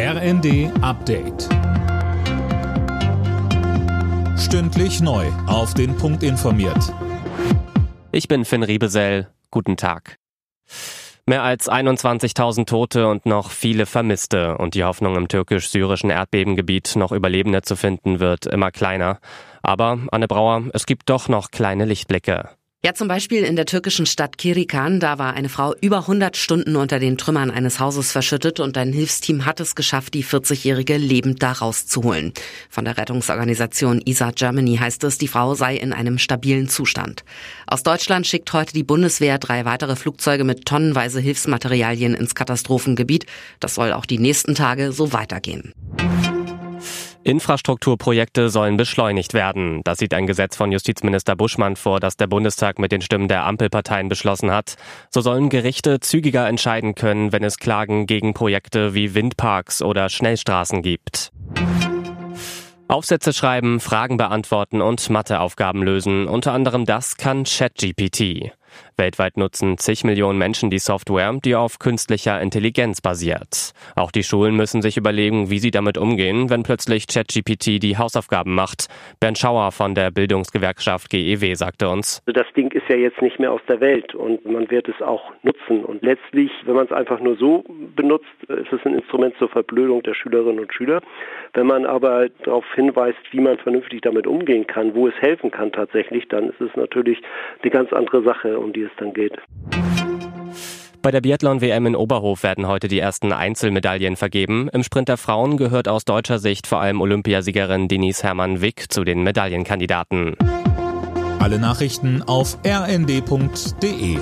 RND Update. Stündlich neu. Auf den Punkt informiert. Ich bin Finn Riebesell. Guten Tag. Mehr als 21.000 Tote und noch viele Vermisste und die Hoffnung im türkisch-syrischen Erdbebengebiet noch Überlebende zu finden wird immer kleiner. Aber, Anne Brauer, es gibt doch noch kleine Lichtblicke. Ja, zum Beispiel in der türkischen Stadt Kirikan, da war eine Frau über 100 Stunden unter den Trümmern eines Hauses verschüttet und ein Hilfsteam hat es geschafft, die 40-Jährige lebend da rauszuholen. Von der Rettungsorganisation ISA Germany heißt es, die Frau sei in einem stabilen Zustand. Aus Deutschland schickt heute die Bundeswehr drei weitere Flugzeuge mit tonnenweise Hilfsmaterialien ins Katastrophengebiet. Das soll auch die nächsten Tage so weitergehen. Infrastrukturprojekte sollen beschleunigt werden. Das sieht ein Gesetz von Justizminister Buschmann vor, das der Bundestag mit den Stimmen der Ampelparteien beschlossen hat. So sollen Gerichte zügiger entscheiden können, wenn es Klagen gegen Projekte wie Windparks oder Schnellstraßen gibt. Aufsätze schreiben, Fragen beantworten und Matheaufgaben lösen. Unter anderem das kann ChatGPT. Weltweit nutzen zig Millionen Menschen die Software, die auf künstlicher Intelligenz basiert. Auch die Schulen müssen sich überlegen, wie sie damit umgehen, wenn plötzlich ChatGPT die Hausaufgaben macht. Bernd Schauer von der Bildungsgewerkschaft GEW sagte uns. Das Ding ist ja jetzt nicht mehr aus der Welt und man wird es auch nutzen. Und letztlich, wenn man es einfach nur so benutzt, ist es ein Instrument zur Verblödung der Schülerinnen und Schüler. Wenn man aber darauf hinweist, wie man vernünftig damit umgehen kann, wo es helfen kann tatsächlich, dann ist es natürlich eine ganz andere Sache um die es dann geht. Bei der Biathlon-WM in Oberhof werden heute die ersten Einzelmedaillen vergeben. Im Sprint der Frauen gehört aus deutscher Sicht vor allem Olympiasiegerin Denise Hermann-Wick zu den Medaillenkandidaten. Alle Nachrichten auf rnd.de